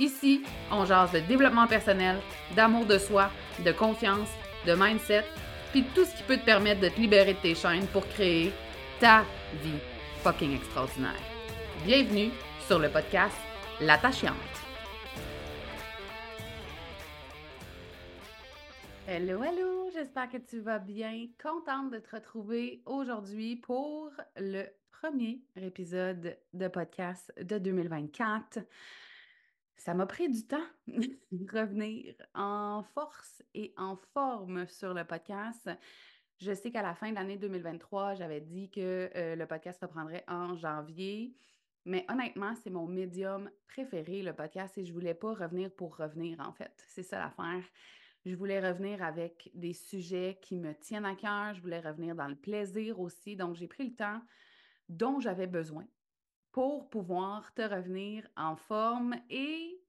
Ici, on jase de développement personnel, d'amour de soi, de confiance, de mindset, puis tout ce qui peut te permettre de te libérer de tes chaînes pour créer ta vie fucking extraordinaire. Bienvenue sur le podcast L'attachante. Hello, hello, j'espère que tu vas bien. Contente de te retrouver aujourd'hui pour le premier épisode de podcast de 2024. Ça m'a pris du temps de revenir en force et en forme sur le podcast. Je sais qu'à la fin de l'année 2023, j'avais dit que euh, le podcast reprendrait en janvier. Mais honnêtement, c'est mon médium préféré, le podcast, et je voulais pas revenir pour revenir, en fait. C'est ça l'affaire. Je voulais revenir avec des sujets qui me tiennent à cœur. Je voulais revenir dans le plaisir aussi. Donc, j'ai pris le temps dont j'avais besoin pour pouvoir te revenir en forme. Et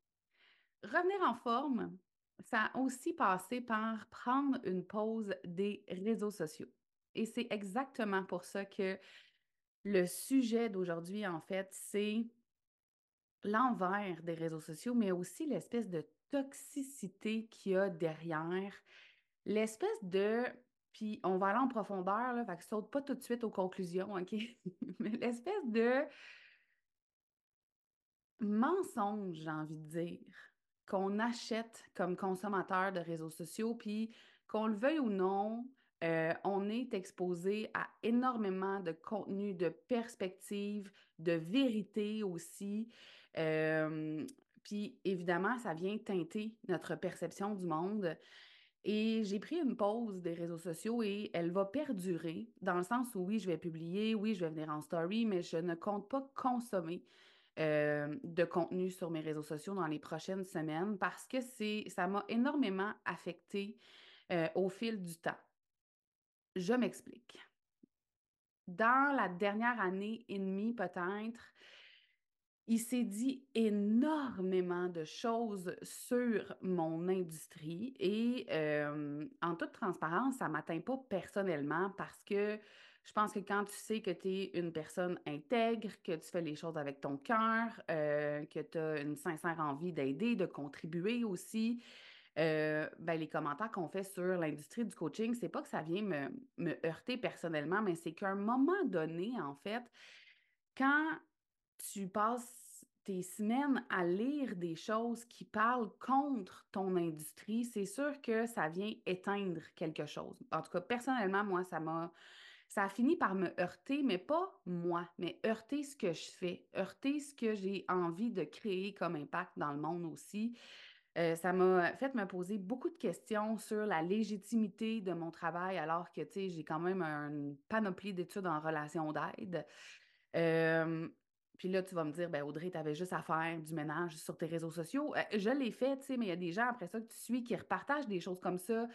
revenir en forme, ça a aussi passé par prendre une pause des réseaux sociaux. Et c'est exactement pour ça que le sujet d'aujourd'hui, en fait, c'est l'envers des réseaux sociaux, mais aussi l'espèce de toxicité qu'il y a derrière, l'espèce de puis on va aller en profondeur, là, fait que saute pas tout de suite aux conclusions, OK? Mais l'espèce de mensonge, j'ai envie de dire, qu'on achète comme consommateur de réseaux sociaux, puis qu'on le veuille ou non, euh, on est exposé à énormément de contenu, de perspectives, de vérité aussi. Euh, puis évidemment, ça vient teinter notre perception du monde. Et j'ai pris une pause des réseaux sociaux et elle va perdurer dans le sens où oui, je vais publier, oui, je vais venir en story, mais je ne compte pas consommer euh, de contenu sur mes réseaux sociaux dans les prochaines semaines parce que c'est ça m'a énormément affecté au fil du temps. Je m'explique. Dans la dernière année et demie, peut-être, il s'est dit énormément de choses sur mon industrie et en toute transparence, ça ne m'atteint pas personnellement parce que je pense que quand tu sais que tu es une personne intègre, que tu fais les choses avec ton cœur, que tu as une sincère envie d'aider, de contribuer aussi, euh, ben, les commentaires qu'on fait sur l'industrie du coaching, c'est pas que ça vient me, me heurter personnellement, mais c'est qu'à un moment donné, en fait, quand tu passes tes semaines à lire des choses qui parlent contre ton industrie, c'est sûr que ça vient éteindre quelque chose. En tout cas, personnellement, moi, ça m'a ça a fini par me heurter, mais pas moi, mais heurter ce que je fais, heurter ce que j'ai envie de créer comme impact dans le monde aussi. Euh, ça m'a fait me poser beaucoup de questions sur la légitimité de mon travail, alors que, tu sais, j'ai quand même une panoplie d'études en relation d'aide. puis là, tu vas me dire, ben Audrey, tu avais juste à faire du ménage sur tes réseaux sociaux. Euh, je l'ai fait, tu sais, mais il y a des gens après ça que tu suis qui repartagent des choses comme ça.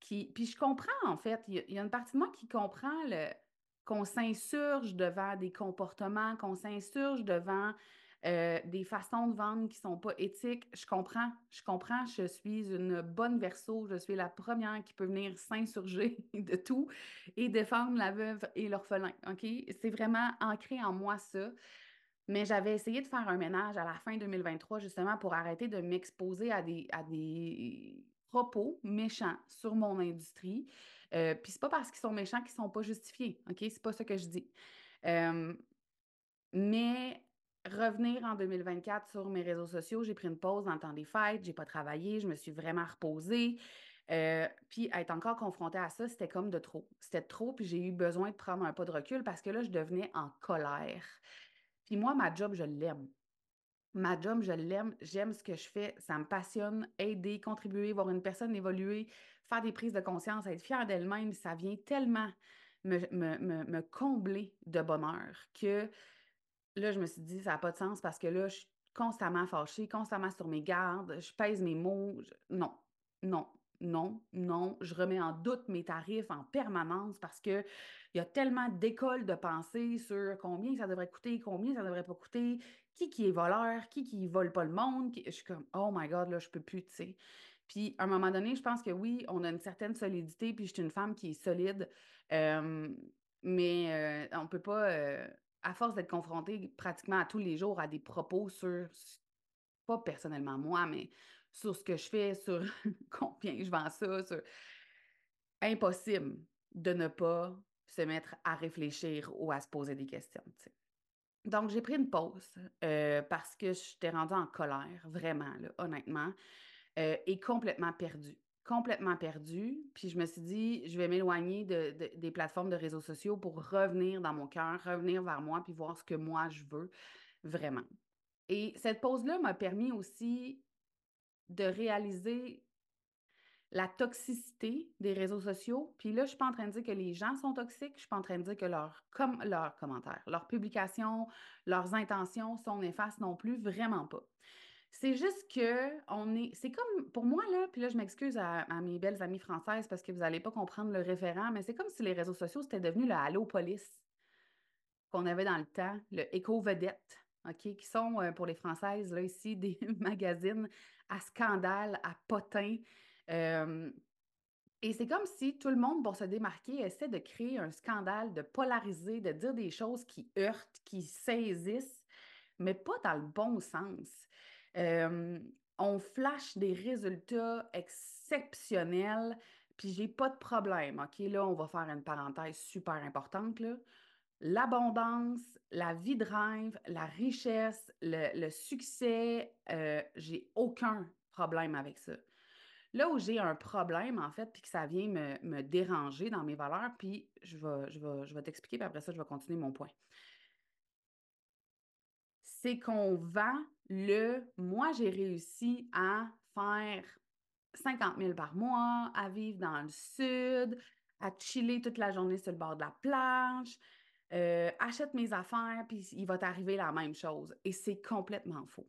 Puis je comprends, en fait. Il y, a une partie de moi qui comprend le... qu'on s'insurge devant des comportements, qu'on s'insurge devant euh, des façons de vendre qui ne sont pas éthiques. Je comprends, je comprends, je suis une bonne verso, je suis la première qui peut venir s'insurger de tout et défendre la veuve et l'orphelin. OK? C'est vraiment ancré en moi ça. Mais j'avais essayé de faire un ménage à la fin 2023 justement pour arrêter de m'exposer à des, à des propos méchants sur mon industrie. Euh, Puis c'est pas parce qu'ils sont méchants qu'ils sont pas justifiés. OK? C'est pas ce que je dis. Euh, mais revenir en 2024 sur mes réseaux sociaux. J'ai pris une pause dans le temps des fêtes, j'ai pas travaillé, je me suis vraiment reposée. Euh, puis être encore confrontée à ça, c'était comme de trop. C'était trop, puis j'ai eu besoin de prendre un pas de recul parce que là, je devenais en colère. Puis moi, ma job, je l'aime. Ma job, je l'aime, j'aime ce que je fais, ça me passionne, aider, contribuer, voir une personne évoluer, faire des prises de conscience, être fière d'elle-même, ça vient tellement me, me, combler de bonheur que là, je me suis dit, ça n'a pas de sens parce que là, je suis constamment fâchée, constamment sur mes gardes, je pèse mes mots. Non, non, non, non. Je remets en doute mes tarifs en permanence parce qu'il y a tellement d'écoles de pensée sur combien ça devrait coûter, combien ça devrait pas coûter, qui qui est voleur, qui qui vole pas le monde. Je suis comme, oh my God, là, je peux plus, tu sais. Puis, à un moment donné, je pense que oui, on a une certaine solidité, puis je suis une femme qui est solide, mais euh, on peut pas, euh, à force d'être confrontée pratiquement à tous les jours à des propos sur, pas personnellement moi, mais sur ce que je fais, sur combien je vends ça, sur... Impossible de ne pas se mettre à réfléchir ou à se poser des questions. Donc, j'ai pris une pause parce que j'étais rendue en colère, vraiment, honnêtement. Euh, est complètement perdu. Complètement perdu. Puis je me suis dit, je vais m'éloigner des plateformes de réseaux sociaux pour revenir dans mon cœur, revenir vers moi, puis voir ce que moi je veux vraiment. Et cette pause-là m'a permis aussi de réaliser la toxicité des réseaux sociaux. Puis là, je ne suis pas en train de dire que les gens sont toxiques, je ne suis pas en train de dire que leurs commentaires, leurs publications, leurs intentions sont néfastes non plus, vraiment pas. C'est juste que on est. C'est comme pour moi, là, puis là, je m'excuse à, mes belles amies françaises parce que vous n'allez pas comprendre le référent, mais c'est comme si les réseaux sociaux, c'était devenu le Allo Police qu'on avait dans le temps, le Éco Vedette, qui sont euh, pour les Françaises, là, ici, des magazines à scandale, à potin. Et c'est comme si tout le monde, pour se démarquer, essaie de créer un scandale, de polariser, de dire des choses qui heurtent, qui saisissent, mais pas dans le bon sens. On flash des résultats exceptionnels, puis j'ai pas de problème. OK, là, on va faire une parenthèse super importante. L'abondance, la vie de rêve, la richesse, le, succès, euh, j'ai aucun problème avec ça. Là où j'ai un problème, en fait, puis que ça vient me, déranger dans mes valeurs, puis je vais, je je t'expliquer, puis après ça, je vais continuer mon point c'est qu'on vend le moi, j'ai réussi à faire 50 000 par mois, à vivre dans le sud, à chiller toute la journée sur le bord de la plage, euh, achète mes affaires, puis il va t'arriver la même chose. Et c'est complètement faux.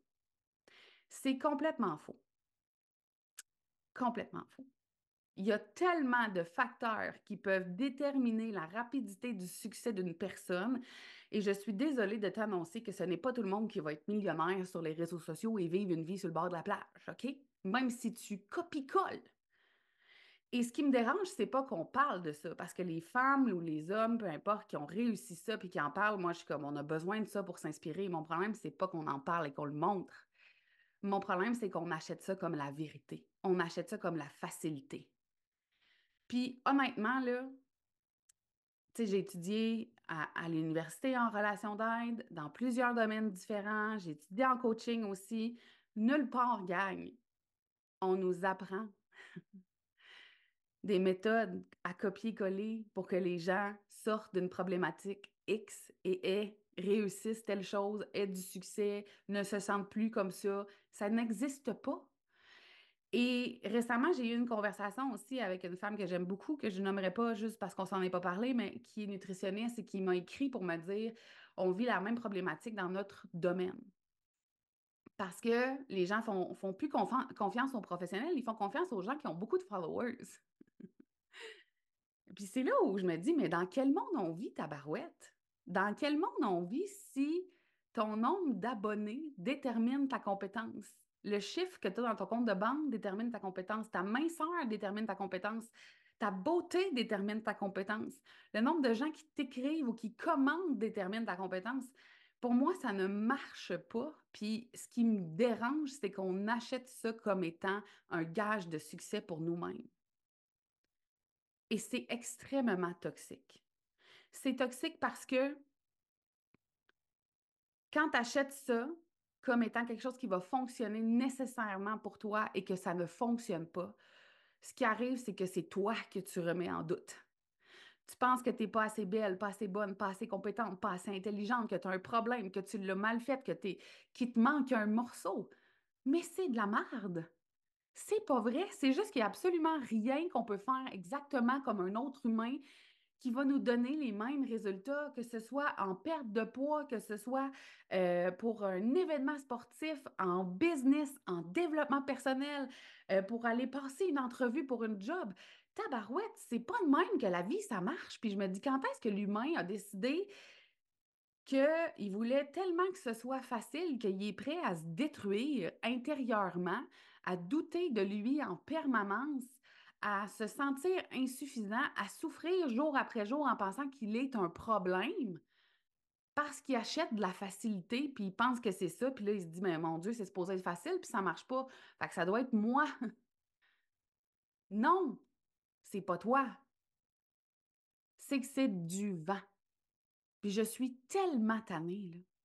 C'est complètement faux. Complètement faux. Il y a tellement de facteurs qui peuvent déterminer la rapidité du succès d'une personne. Et je suis désolée de t'annoncer que ce n'est pas tout le monde qui va être millionnaire sur les réseaux sociaux et vivre une vie sur le bord de la plage, OK? Même si tu copies-colles. Et ce qui me dérange, c'est pas qu'on parle de ça, parce que les femmes ou les hommes, peu importe, qui ont réussi ça puis qui en parlent, moi, je suis comme, on a besoin de ça pour s'inspirer. Mon problème, c'est pas qu'on en parle et qu'on le montre. Mon problème, c'est qu'on achète ça comme la vérité. On achète ça comme la facilité. Puis honnêtement, là, j'ai étudié à, l'université en relation d'aide, dans plusieurs domaines différents. J'ai étudié en coaching aussi. Nulle part gagne. On nous apprend des méthodes à copier-coller pour que les gens sortent d'une problématique X et aient, réussissent telle chose, aient du succès, ne se sentent plus comme ça. Ça n'existe pas. Et récemment, j'ai eu une conversation aussi avec une femme que j'aime beaucoup, que je nommerai pas juste parce qu'on s'en est pas parlé, mais qui est nutritionniste et qui m'a écrit pour me dire on vit la même problématique dans notre domaine. Parce que les gens font, font plus confiance aux professionnels, ils font confiance aux gens qui ont beaucoup de followers. Puis c'est là où je me dis, mais dans quel monde on vit, ta barouette? Dans quel monde on vit si ton nombre d'abonnés détermine ta compétence? Le chiffre que tu as dans ton compte de banque détermine ta compétence. Ta minceur détermine ta compétence. Ta beauté détermine ta compétence. Le nombre de gens qui t'écrivent ou qui commandent détermine ta compétence. Pour moi, ça ne marche pas. Puis ce qui me dérange, c'est qu'on achète ça comme étant un gage de succès pour nous-mêmes. Et c'est extrêmement toxique. C'est toxique parce que quand tu achètes ça, comme étant quelque chose qui va fonctionner nécessairement pour toi et que ça ne fonctionne pas, ce qui arrive, c'est que c'est toi que tu remets en doute. Tu penses que tu n'es pas assez belle, pas assez bonne, pas assez compétente, pas assez intelligente, que tu as un problème, que tu l'as mal fait, que qu'il te manque un morceau. Mais c'est de la merde. C'est pas vrai. C'est juste qu'il n'y a absolument rien qu'on peut faire exactement comme un autre humain qui va nous donner les mêmes résultats, que ce soit en perte de poids, que ce soit euh, pour un événement sportif, en business, en développement personnel, euh, pour aller passer une entrevue pour une job. Tabarouette, c'est pas de même que la vie, ça marche. Puis je me dis, quand est-ce que l'humain a décidé qu'il voulait tellement que ce soit facile qu'il est prêt à se détruire intérieurement, à douter de lui en permanence, à se sentir insuffisant, à souffrir jour après jour en pensant qu'il est un problème parce qu'il achète de la facilité, puis il pense que c'est ça, puis là, il se dit, mais mon Dieu, c'est supposé être facile, puis ça marche pas. Fait que ça doit être moi. non, c'est pas toi. C'est que c'est du vent. Puis je suis tellement tannée, là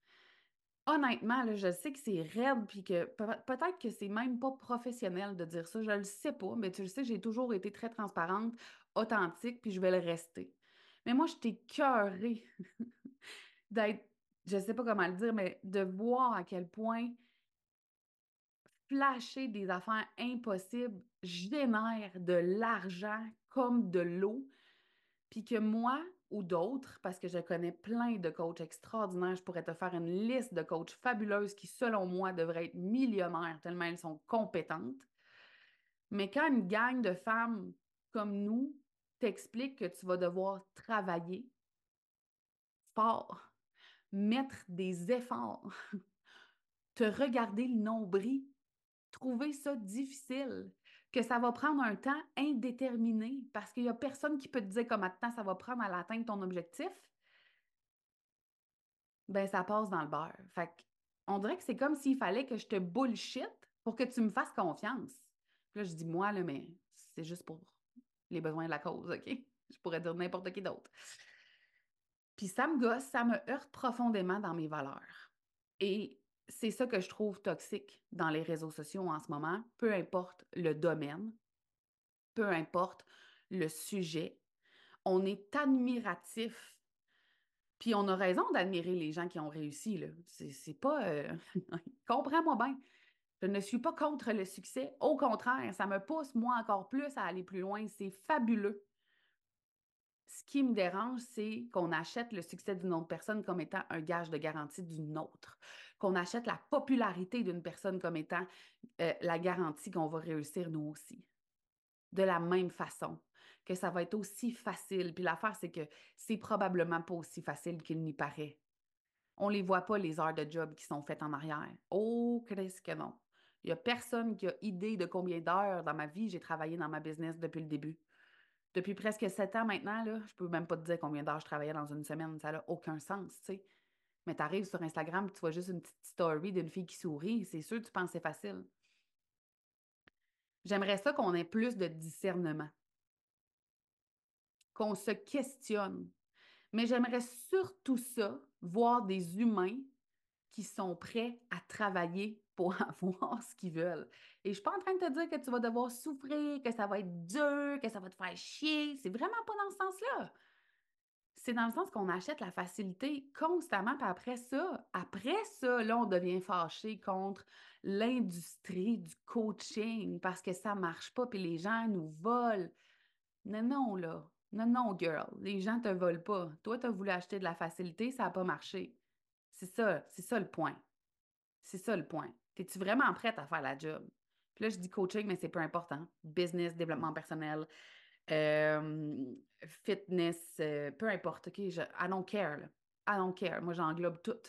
honnêtement, je sais que c'est raide, puis que peut-être que c'est même pas professionnel de dire ça, je le sais pas, mais tu le sais, j'ai toujours été très transparente, authentique, puis je vais le rester. Mais moi, je t'ai cœurée d'être, je sais pas comment le dire, mais de voir à quel point flasher des affaires impossibles génère de l'argent comme de l'eau, puis que moi, ou d'autres, parce que je connais plein de coachs extraordinaires. Je pourrais te faire une liste de coachs fabuleuses qui, selon moi, devraient être millionnaires tellement elles sont compétentes. Mais quand une gang de femmes comme nous t'explique que tu vas devoir travailler fort, mettre des efforts, te regarder le nombril, trouver ça difficile, que ça va prendre un temps indéterminé parce qu'il n'y a personne qui peut te dire combien de temps ça va prendre à l'atteindre ton objectif, ben ça passe dans le beurre. Fait on dirait que c'est comme s'il fallait que je te bullshit pour que tu me fasses confiance. là, je dis moi, là, mais c'est juste pour les besoins de la cause, OK? Je pourrais dire n'importe qui d'autre. Puis ça me gosse, ça me heurte profondément dans mes valeurs. Et c'est ça que je trouve toxique dans les réseaux sociaux en ce moment, peu importe le domaine, peu importe le sujet. On est admiratif. Puis on a raison d'admirer les gens qui ont réussi. C'est, pas. Euh, comprends-moi bien. Je ne suis pas contre le succès. Au contraire, ça me pousse, moi, encore plus à aller plus loin. C'est fabuleux. Ce qui me dérange, c'est qu'on achète le succès d'une autre personne comme étant un gage de garantie d'une autre, qu'on achète la popularité d'une personne comme étant euh, la garantie qu'on va réussir nous aussi. De la même façon, que ça va être aussi facile. Puis l'affaire, c'est que c'est probablement pas aussi facile qu'il n'y paraît. On ne les voit pas, les heures de job qui sont faites en arrière. Oh, qu'est-ce que non. Il n'y a personne qui a idée de combien d'heures dans ma vie j'ai travaillé dans ma business depuis le début depuis presque sept ans maintenant, là, je peux même pas te dire combien d'heures je travaillais dans une semaine. Ça n'a aucun sens, tu sais. Mais tu arrives sur Instagram et tu vois juste une petite story d'une fille qui sourit. C'est sûr, tu penses que c'est facile. J'aimerais ça qu'on ait plus de discernement, qu'on se questionne. Mais j'aimerais surtout ça, voir des humains qui sont prêts à travailler pour avoir ce qu'ils veulent. Et je suis pas en train de te dire que tu vas devoir souffrir, que ça va être dur, que ça va te faire chier. C'est vraiment pas dans ce sens-là. C'est dans le sens qu'on achète la facilité constamment, puis après ça, après ça, là, on devient fâché contre l'industrie du coaching parce que ça marche pas, puis les gens nous volent. Non, non, là. Non, non, girl. Les gens te volent pas. Toi, tu as voulu acheter de la facilité, ça n'a pas marché. C'est ça, c'est ça le point. C'est ça le point. Es-tu vraiment prête à faire la job? Puis là, je dis coaching, mais c'est peu important. Business, développement personnel, euh, fitness, euh, peu importe. OK, je, I don't care. Là. I don't care. Moi, j'englobe tout.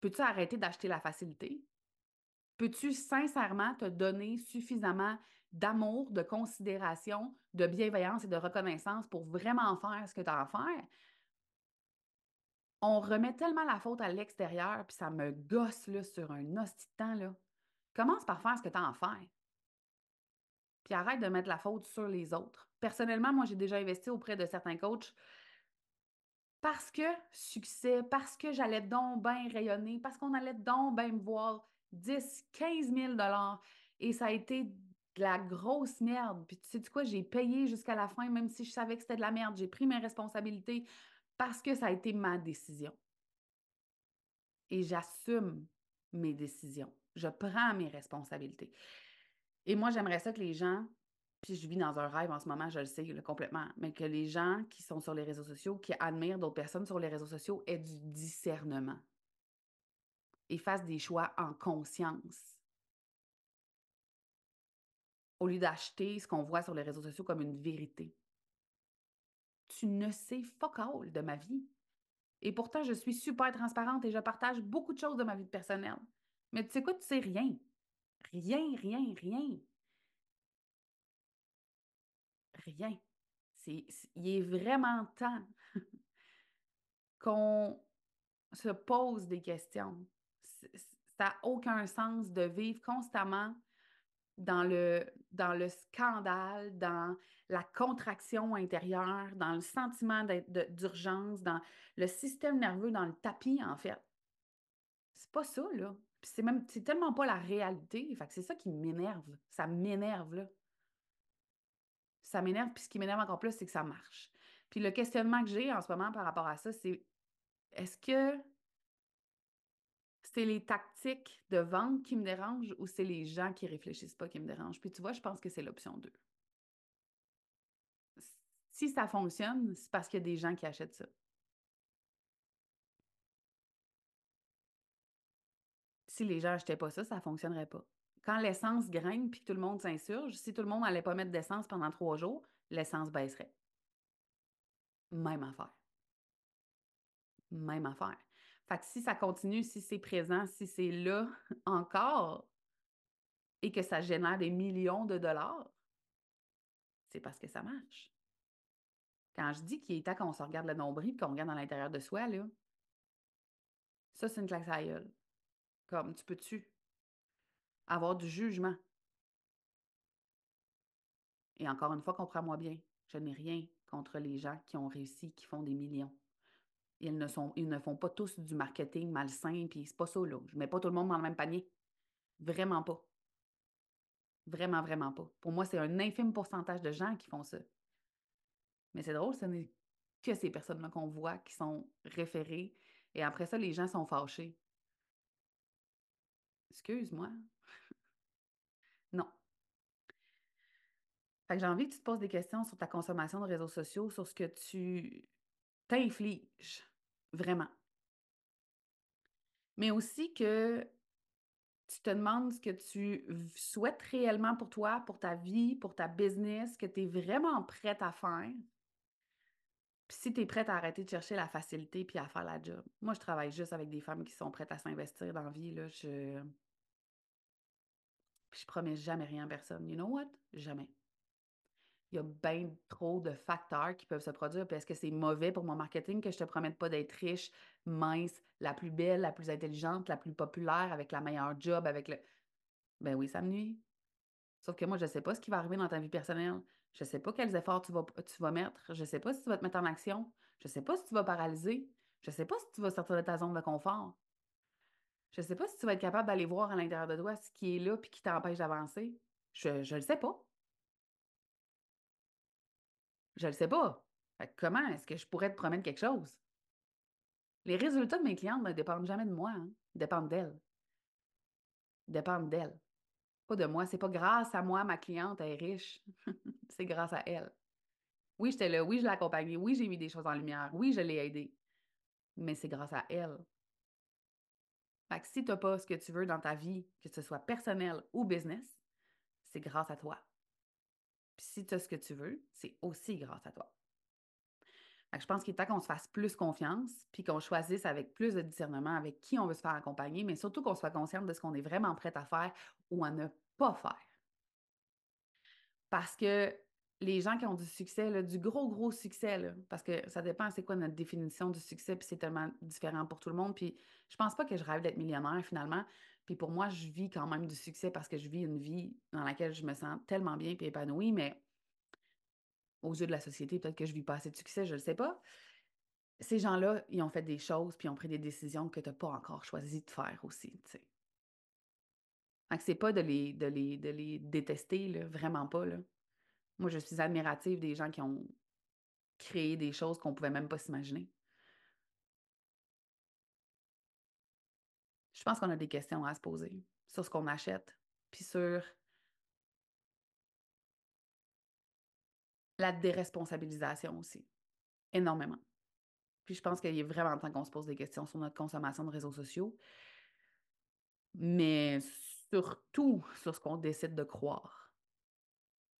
Peux-tu arrêter d'acheter la facilité? Peux-tu sincèrement te donner suffisamment d'amour, de considération, de bienveillance et de reconnaissance pour vraiment faire ce que tu as à faire? On remet tellement la faute à l'extérieur, puis ça me gosse là, sur un hostie de temps. Là. Commence par faire ce que tu as à faire. Puis arrête de mettre la faute sur les autres. Personnellement, moi, j'ai déjà investi auprès de certains coachs parce que succès, parce que j'allais donc bien rayonner, parce qu'on allait donc bien me voir 10, 15 000 Et ça a été de la grosse merde. Puis tu sais quoi, j'ai payé jusqu'à la fin, même si je savais que c'était de la merde. J'ai pris mes responsabilités parce que ça a été ma décision. Et j'assume mes décisions. Je prends mes responsabilités. Et moi, j'aimerais ça que les gens, puis je vis dans un rêve en ce moment, je le sais complètement, mais que les gens qui sont sur les réseaux sociaux, qui admirent d'autres personnes sur les réseaux sociaux, aient du discernement et fassent des choix en conscience au lieu d'acheter ce qu'on voit sur les réseaux sociaux comme une vérité. Tu ne sais fuck all de ma vie. Et pourtant, je suis super transparente et je partage beaucoup de choses de ma vie personnelle. Mais tu sais quoi, tu sais rien. Rien, rien, rien. Rien. Il est vraiment temps qu'on se pose des questions. Ça n'a aucun sens de vivre constamment dans le, dans le scandale, dans la contraction intérieure, dans le sentiment d'urgence, dans le système nerveux, dans le tapis, en fait. C'est pas ça, là. c'est tellement pas la réalité. Fait que c'est ça qui m'énerve. Ça m'énerve, là. Ça m'énerve, puis ce qui m'énerve encore plus, c'est que ça marche. Puis le questionnement que j'ai en ce moment par rapport à ça, c'est est-ce que c'est les tactiques de vente qui me dérangent ou c'est les gens qui réfléchissent pas qui me dérangent? Puis tu vois, je pense que c'est l'option 2. Si ça fonctionne, c'est parce qu'il y a des gens qui achètent ça. Si les gens n'achetaient pas ça, ça ne fonctionnerait pas. Quand l'essence grimpe puis que tout le monde s'insurge, si tout le monde n'allait pas mettre d'essence pendant trois jours, l'essence baisserait. Même affaire. Même affaire. Fait que si ça continue, si c'est présent, si c'est là encore et que ça génère des millions de dollars, c'est parce que ça marche. Quand je dis qu'il est temps qu'on se regarde le nombril et qu'on regarde dans l'intérieur de soi, là, ça, c'est une claque à gueule. Comme, tu peux-tu avoir du jugement? Et encore une fois, comprends-moi bien, je n'ai rien contre les gens qui ont réussi, qui font des millions. Ils ne, sont, ils ne font pas tous du marketing malsain, puis c'est pas ça, là. Je mets pas tout le monde dans le même panier. Vraiment pas. Vraiment, vraiment pas. Pour moi, c'est un infime pourcentage de gens qui font ça. Mais c'est drôle, ce n'est que ces personnes-là qu'on voit qui sont référées. Et après ça, les gens sont fâchés. Excuse-moi. non. Fait que j'ai envie que tu te poses des questions sur ta consommation de réseaux sociaux, sur ce que tu t'infliges vraiment. Mais aussi que tu te demandes ce que tu souhaites réellement pour toi, pour ta vie, pour ta business, que tu es vraiment prête à faire. Puis si tu es prête à arrêter de chercher la facilité puis à faire la job. Moi, je travaille juste avec des femmes qui sont prêtes à s'investir dans la vie. Là. Je... Puis je promets jamais rien à personne. You know what? Jamais il y a bien trop de facteurs qui peuvent se produire. Puis est-ce que c'est mauvais pour mon marketing que je te promette pas d'être riche, mince, la plus belle, la plus intelligente, la plus populaire, avec la meilleure job, avec le? Ben oui, ça me nuit. Sauf que moi, je ne sais pas ce qui va arriver dans ta vie personnelle. Je ne sais pas quels efforts tu vas, tu vas mettre. Je ne sais pas si tu vas te mettre en action. Je ne sais pas si tu vas paralyser. Je ne sais pas si tu vas sortir de ta zone de confort. Je ne sais pas si tu vas être capable d'aller voir à l'intérieur de toi ce qui est là et qui t'empêche d'avancer. Je ne le sais pas. Je ne le sais pas. comment est-ce que je pourrais te promettre quelque chose? Les résultats de mes clientes ne dépendent jamais de moi. Hein. Dépendent d'elles. Dépendent d'elles. Pas de moi. C'est pas grâce à moi, ma cliente est riche. c'est grâce à elle. Oui, j'étais là. Oui, je l'ai accompagnée. Oui, j'ai mis des choses en lumière. Oui, je l'ai aidée. Mais c'est grâce à elle. Fait si tu n'as pas ce que tu veux dans ta vie, que ce soit personnel ou business, c'est grâce à toi. Puis si tu as ce que tu veux, c'est aussi grâce à toi. je pense qu'il est temps qu'on se fasse plus confiance, puis qu'on choisisse avec plus de discernement avec qui on veut se faire accompagner, mais surtout qu'on soit consciente de ce qu'on est vraiment prêt à faire ou à ne pas faire. Parce que les gens qui ont du succès, du gros, gros succès, parce que ça dépend c'est quoi notre définition du succès, puis c'est tellement différent pour tout le monde. Puis je pense pas que je rêve d'être millionnaire finalement. Puis pour moi, je vis quand même du succès parce que je vis une vie dans laquelle je me sens tellement bien et épanouie, mais aux yeux de la société, peut-être que je vis pas assez de succès, je ne le sais pas. Ces gens-là, ils ont fait des choses puis ils ont pris des décisions que tu n'as pas encore choisi de faire aussi. Fait que c'est pas de les, de les, de les détester, là, vraiment pas. Là. Moi, je suis admirative des gens qui ont créé des choses qu'on pouvait même pas s'imaginer. Je pense qu'on a des questions à se poser sur ce qu'on achète, puis sur la déresponsabilisation aussi, énormément. Puis je pense qu'il est vraiment temps qu'on se pose des questions sur notre consommation de réseaux sociaux, mais surtout sur ce qu'on décide de croire.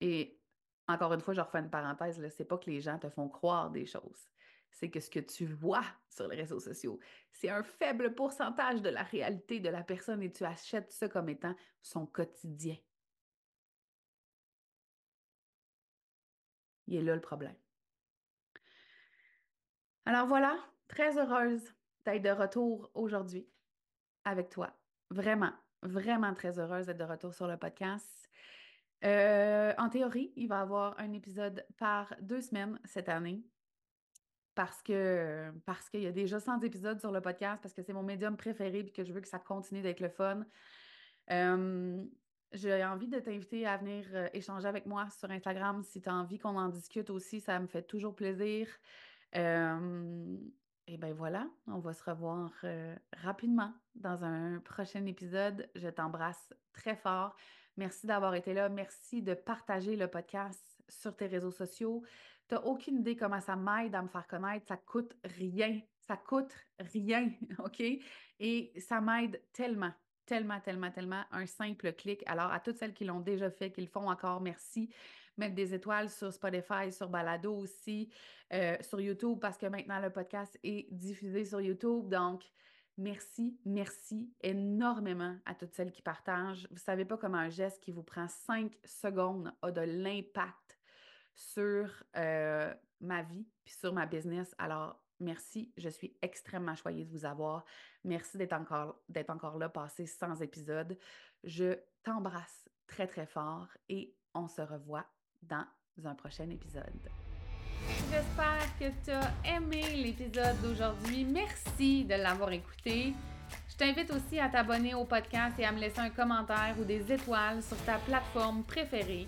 Et encore une fois, je refais une parenthèse, c'est pas que les gens te font croire des choses, c'est que ce que tu vois sur les réseaux sociaux, c'est un faible pourcentage de la réalité de la personne et tu achètes ça comme étant son quotidien. Il est là le problème. Alors voilà, très heureuse d'être de retour aujourd'hui avec toi. Vraiment, vraiment très heureuse d'être de retour sur le podcast. Euh, en théorie, il va y avoir un épisode par deux semaines cette année parce que parce qu'il y a déjà 100 épisodes sur le podcast, parce que c'est mon médium préféré et que je veux que ça continue d'être le fun. Euh, j'ai envie de t'inviter à venir euh, échanger avec moi sur Instagram si tu as envie qu'on en discute aussi, ça me fait toujours plaisir. et bien voilà, on va se revoir euh, rapidement dans un prochain épisode. Je t'embrasse très fort. Merci d'avoir été là. Merci de partager le podcast sur tes réseaux sociaux. Tu n'as aucune idée comment ça m'aide à me faire connaître. Ça coûte rien. Ça coûte rien, OK? Et ça m'aide tellement tellement, tellement, tellement un simple clic. Alors, à toutes celles qui l'ont déjà fait, qui le font encore, merci. Mettre des étoiles sur Spotify, sur Balado aussi, euh, sur YouTube, parce que maintenant le podcast est diffusé sur YouTube. Donc, merci, merci énormément à toutes celles qui partagent. Vous ne savez pas comment un geste qui vous prend cinq secondes a de l'impact sur euh, ma vie puis sur ma business. Alors, Merci, je suis extrêmement choyée de vous avoir. Merci d'être encore, d'être encore là, passé 100 épisodes. Je t'embrasse très, très fort et on se revoit dans un prochain épisode. J'espère que tu as aimé l'épisode d'aujourd'hui. Merci de l'avoir écouté. Je t'invite aussi à t'abonner au podcast et à me laisser un commentaire ou des étoiles sur ta plateforme préférée.